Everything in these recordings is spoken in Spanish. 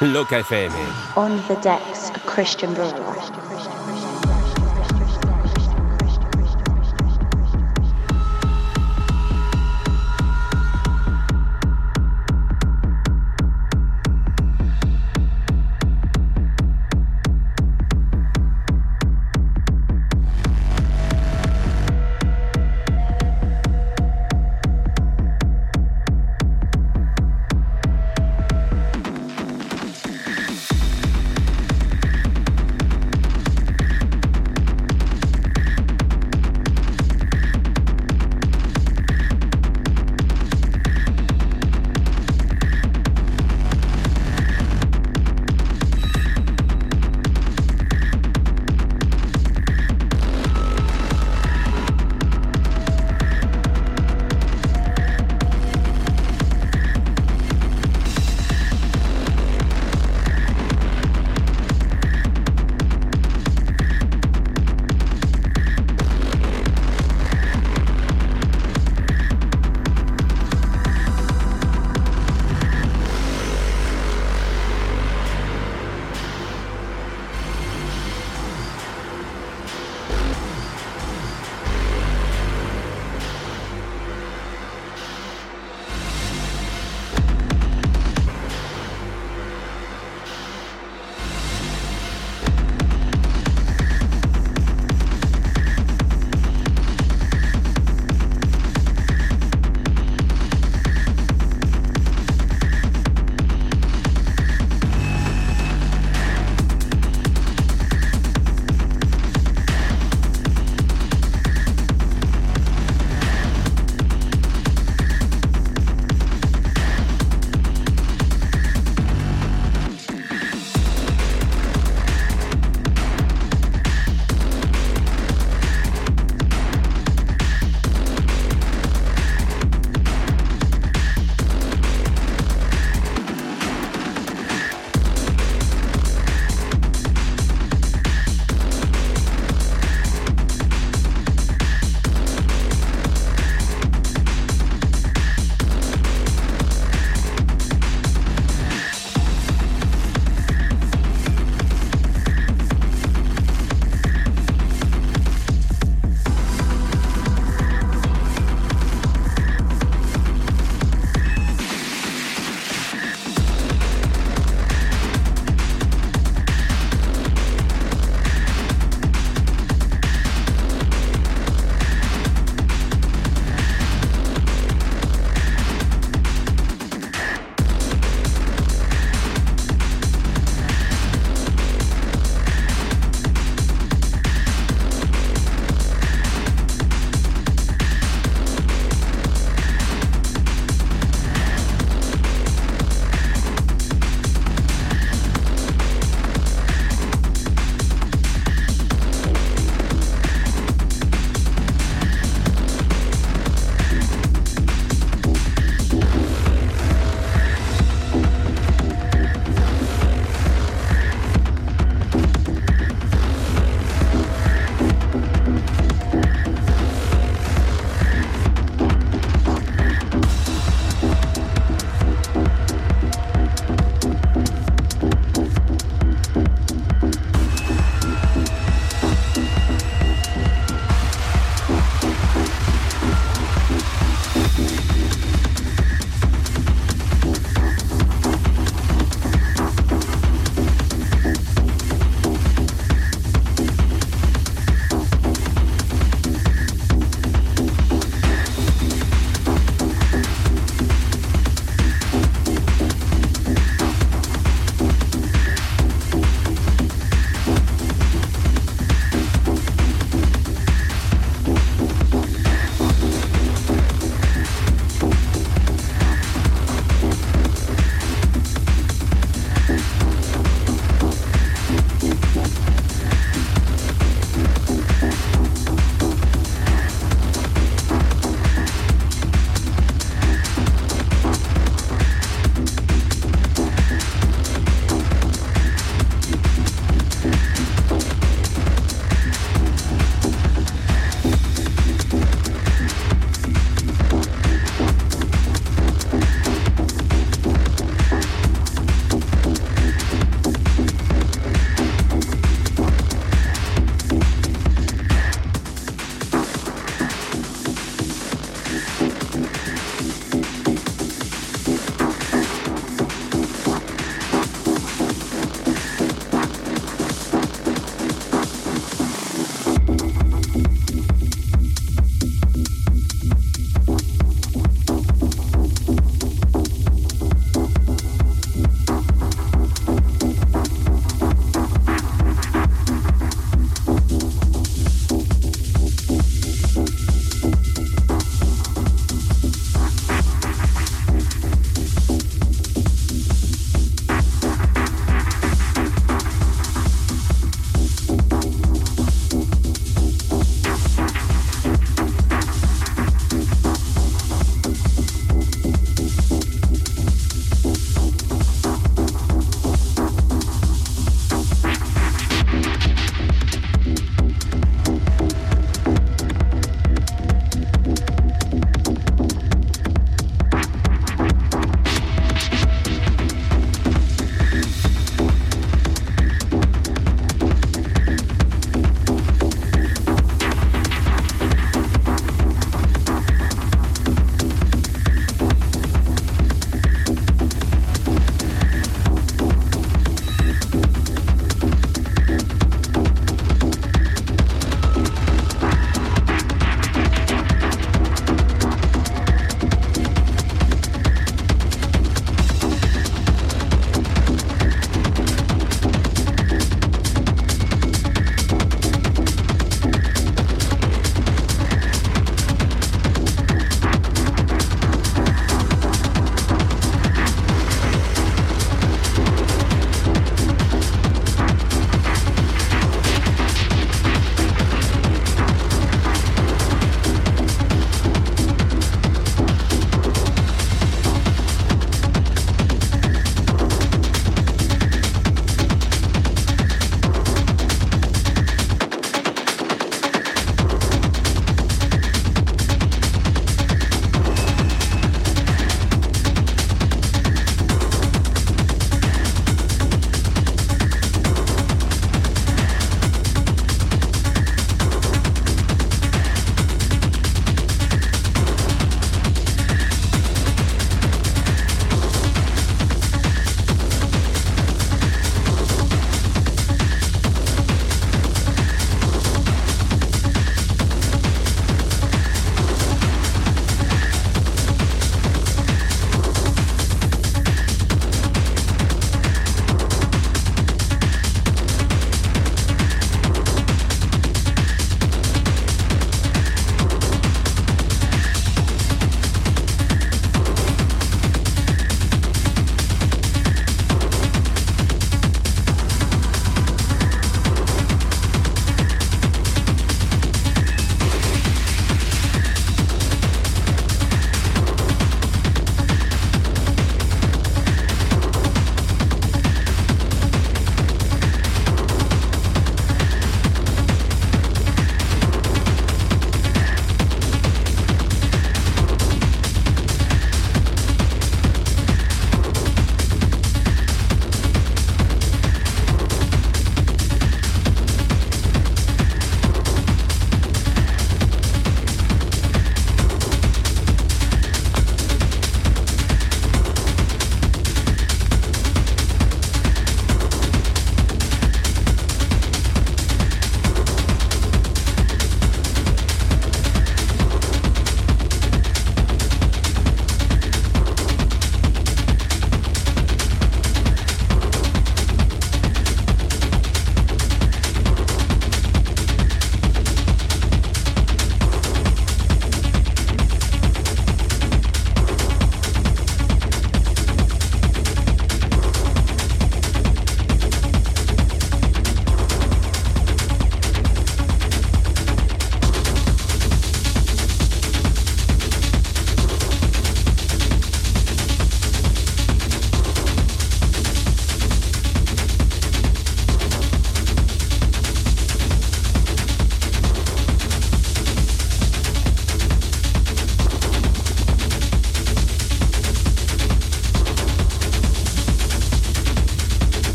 Loca FM. On the decks, a Christian Barilla.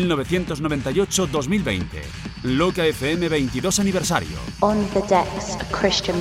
1998-2020. Loca FM 22 aniversario. On the decks, Christian.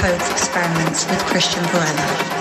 Codes Experiments with Christian Varela.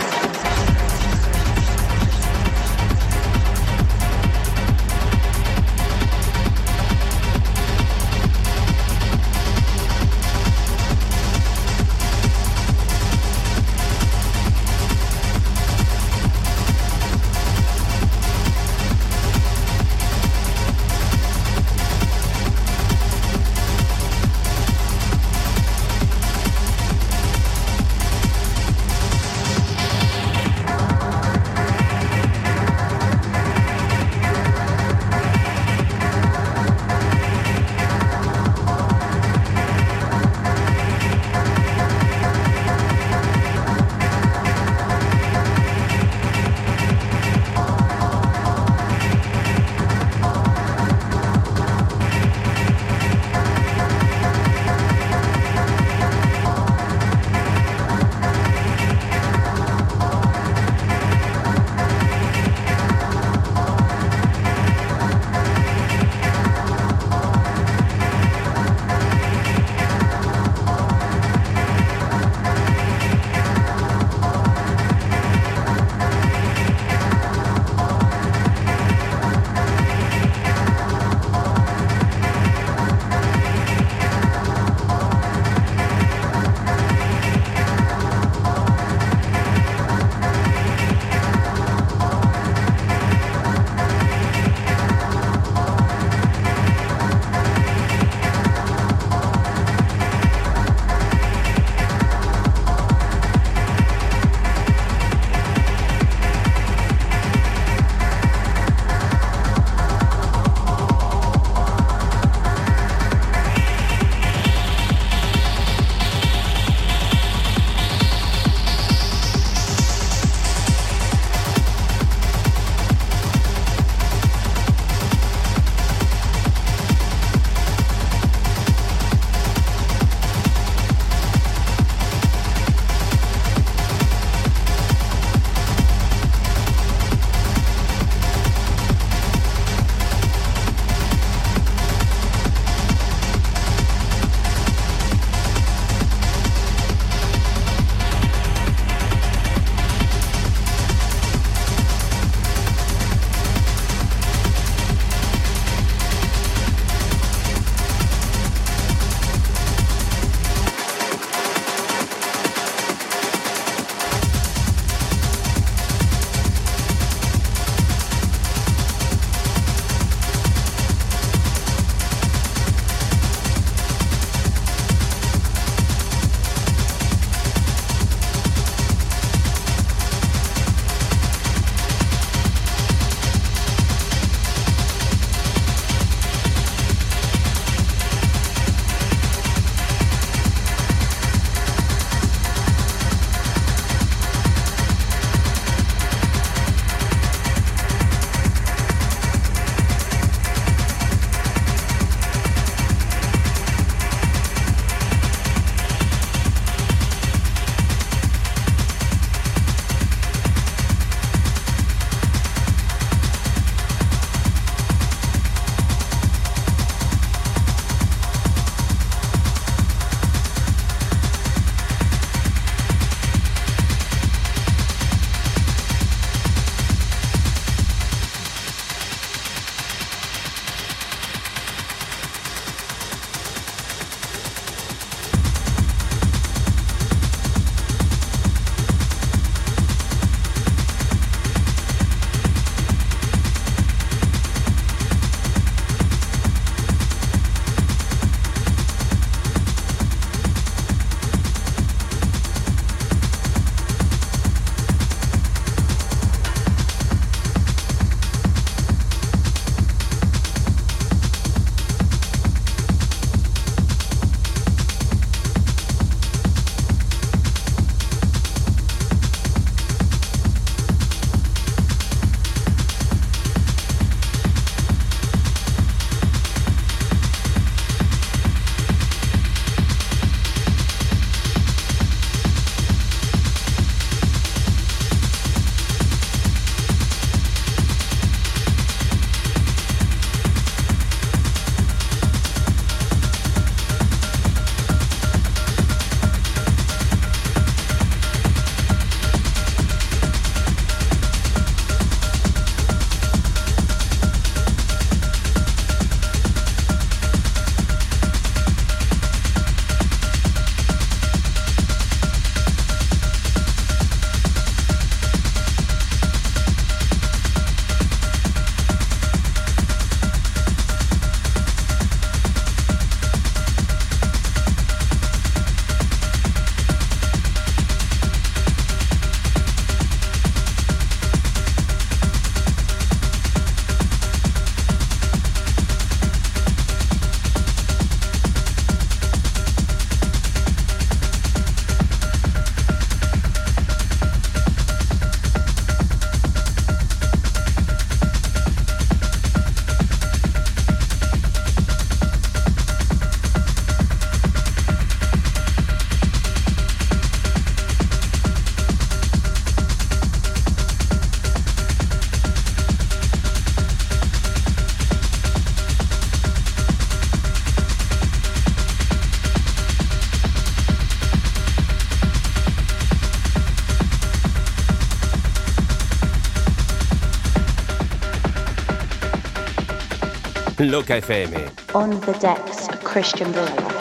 Loca FM. On the decks, Christian Barella.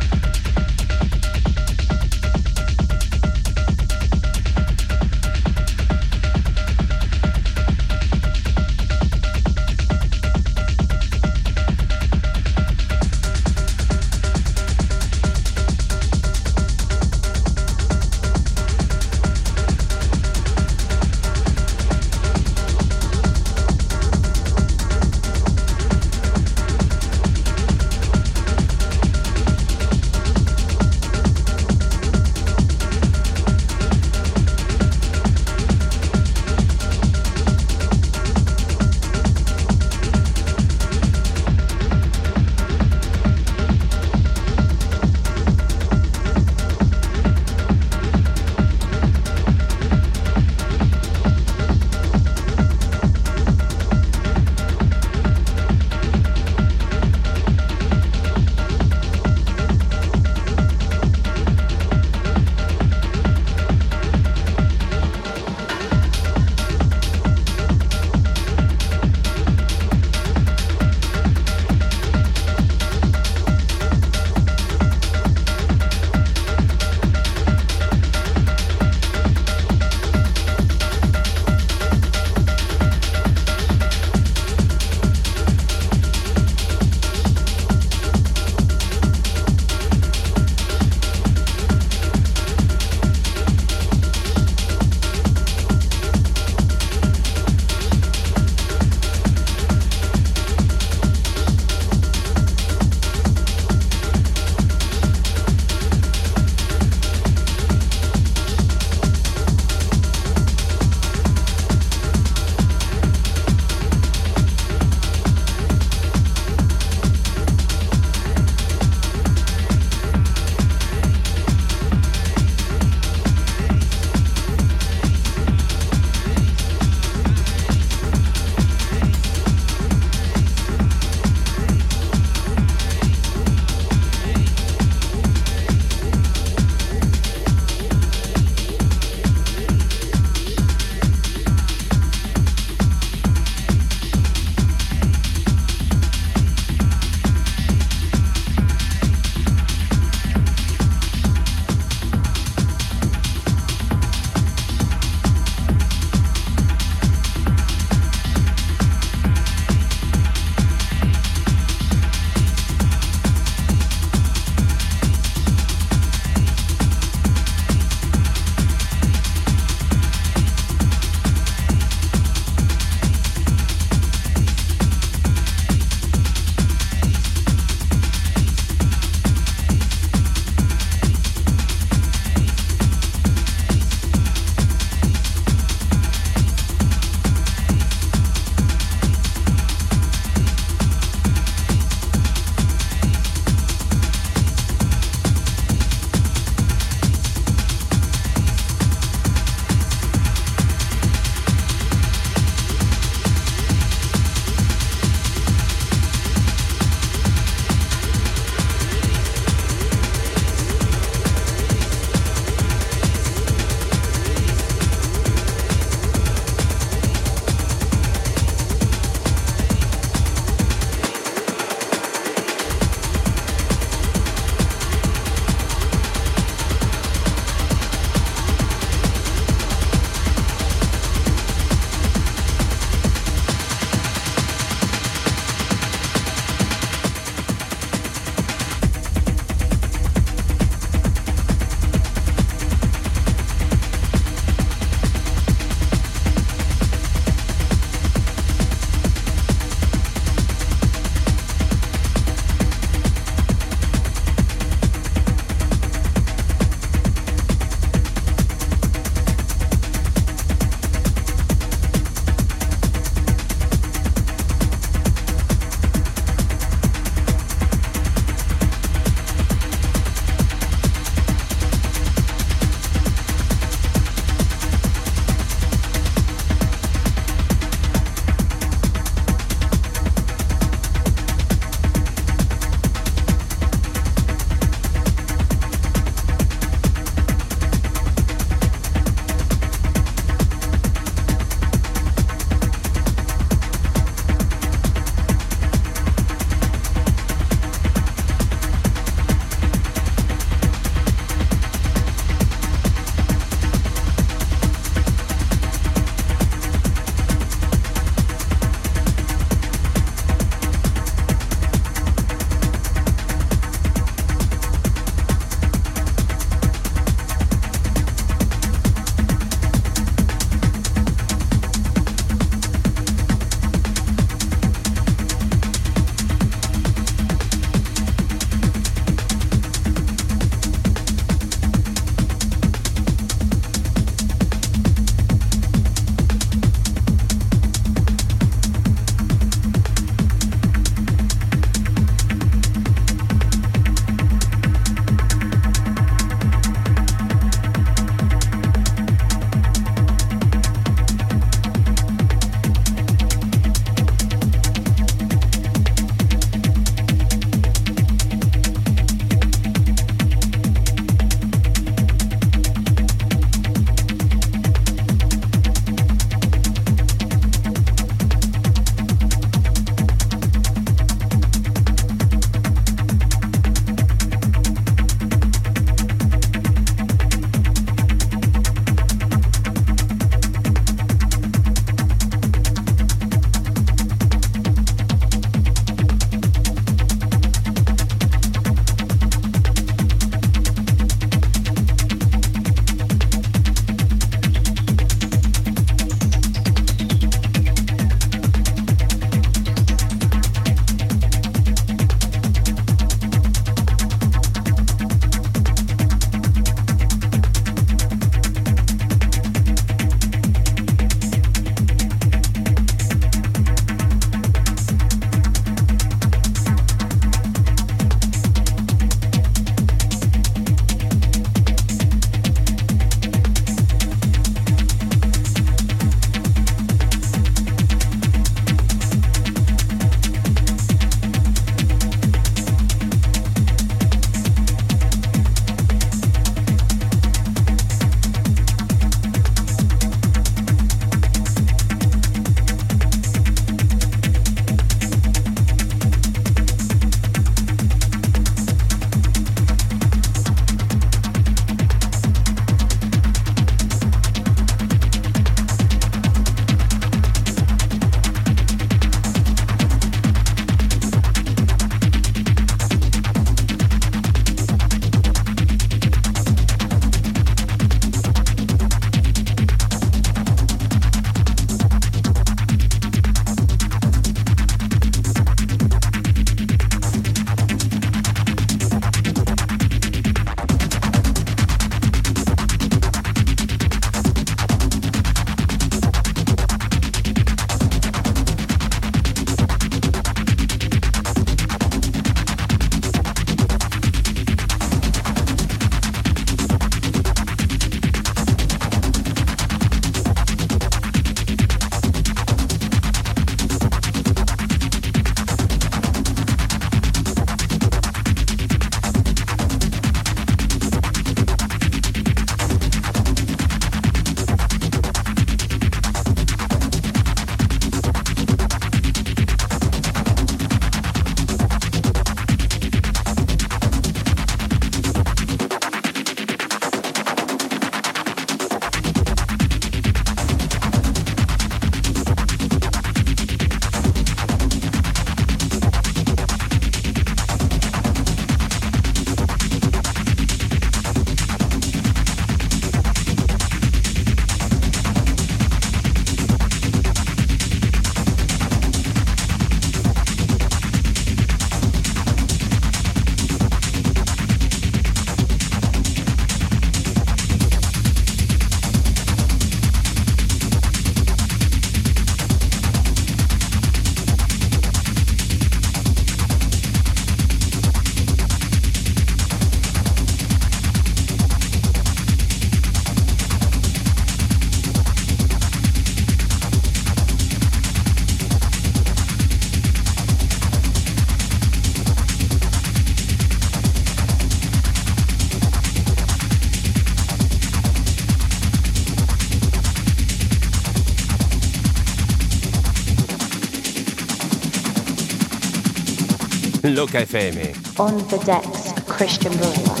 Loca FM. On the decks, Christian Varela.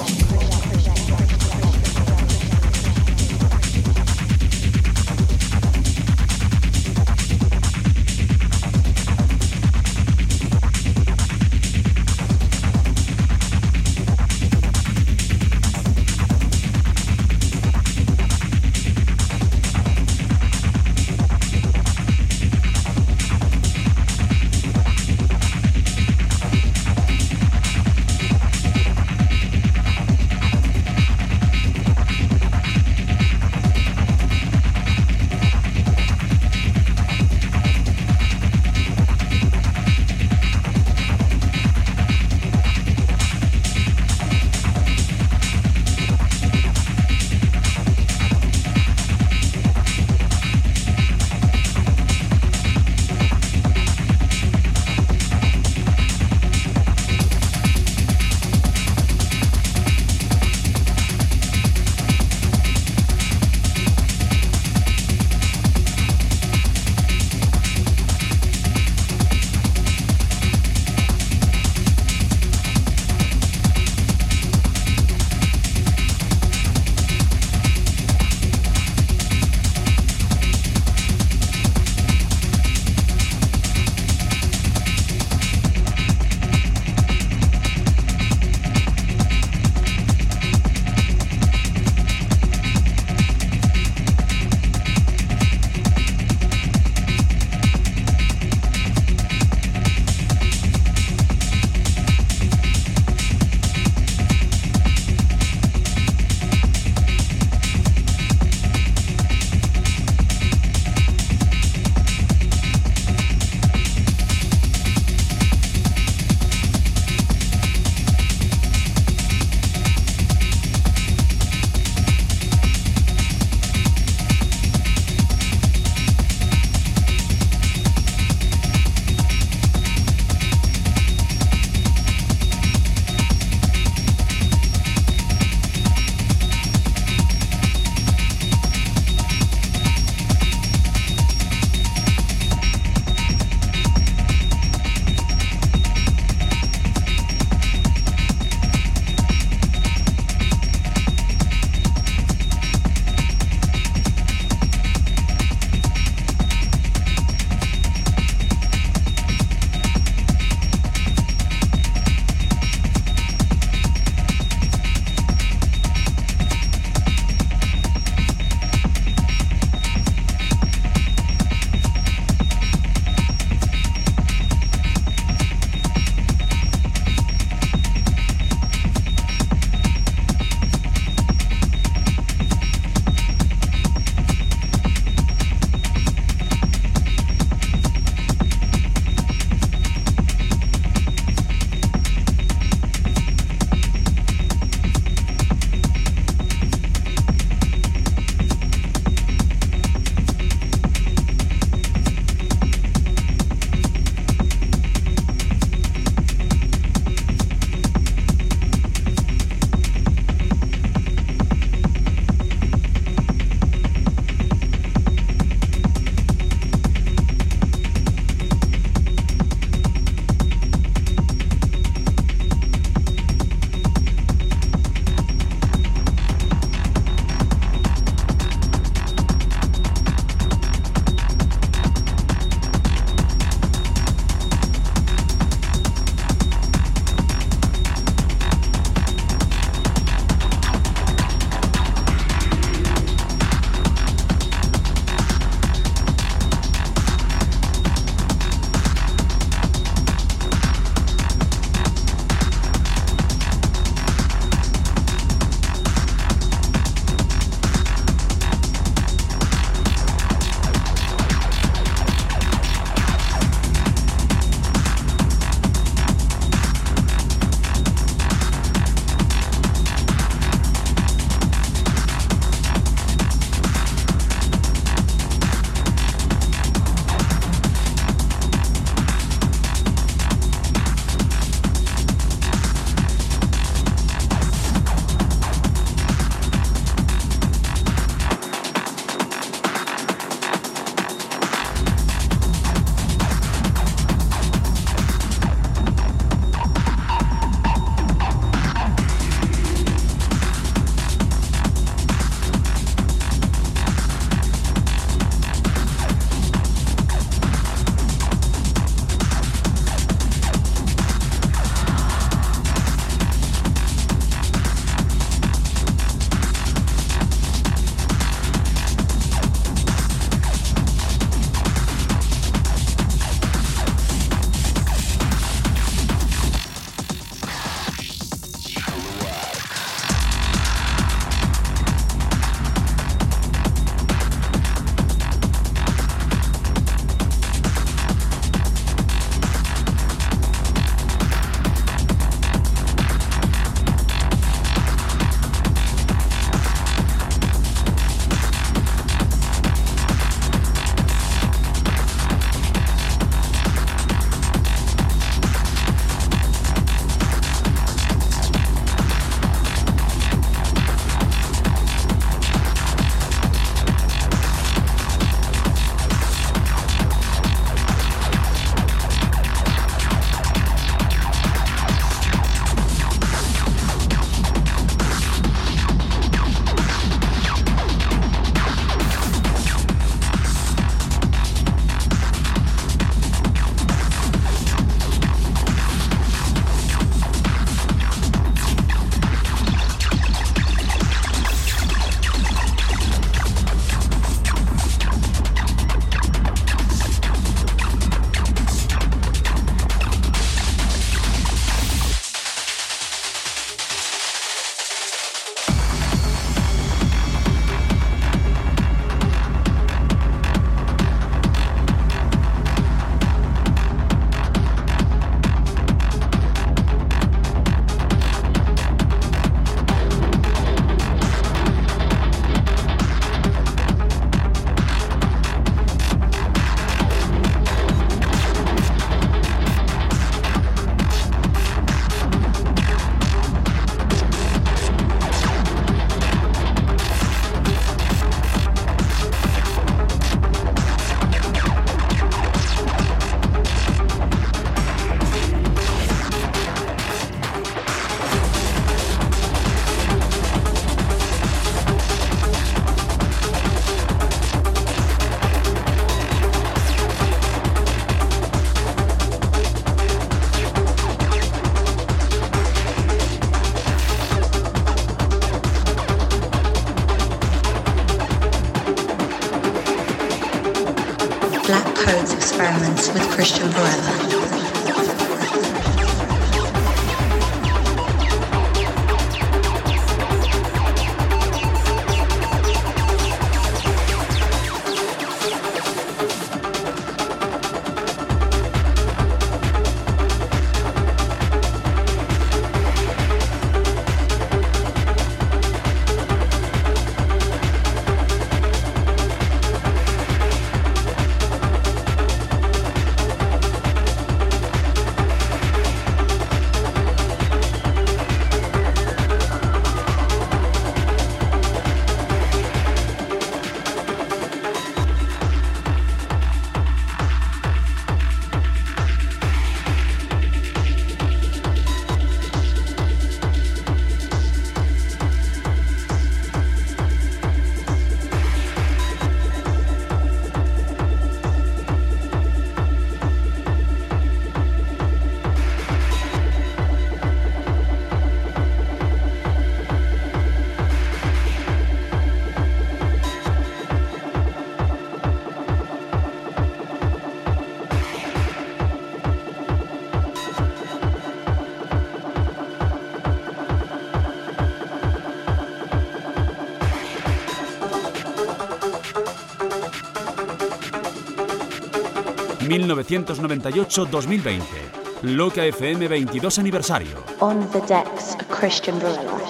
...1998-2020... Loca FM 22 aniversario. On the decks, Christian Varela.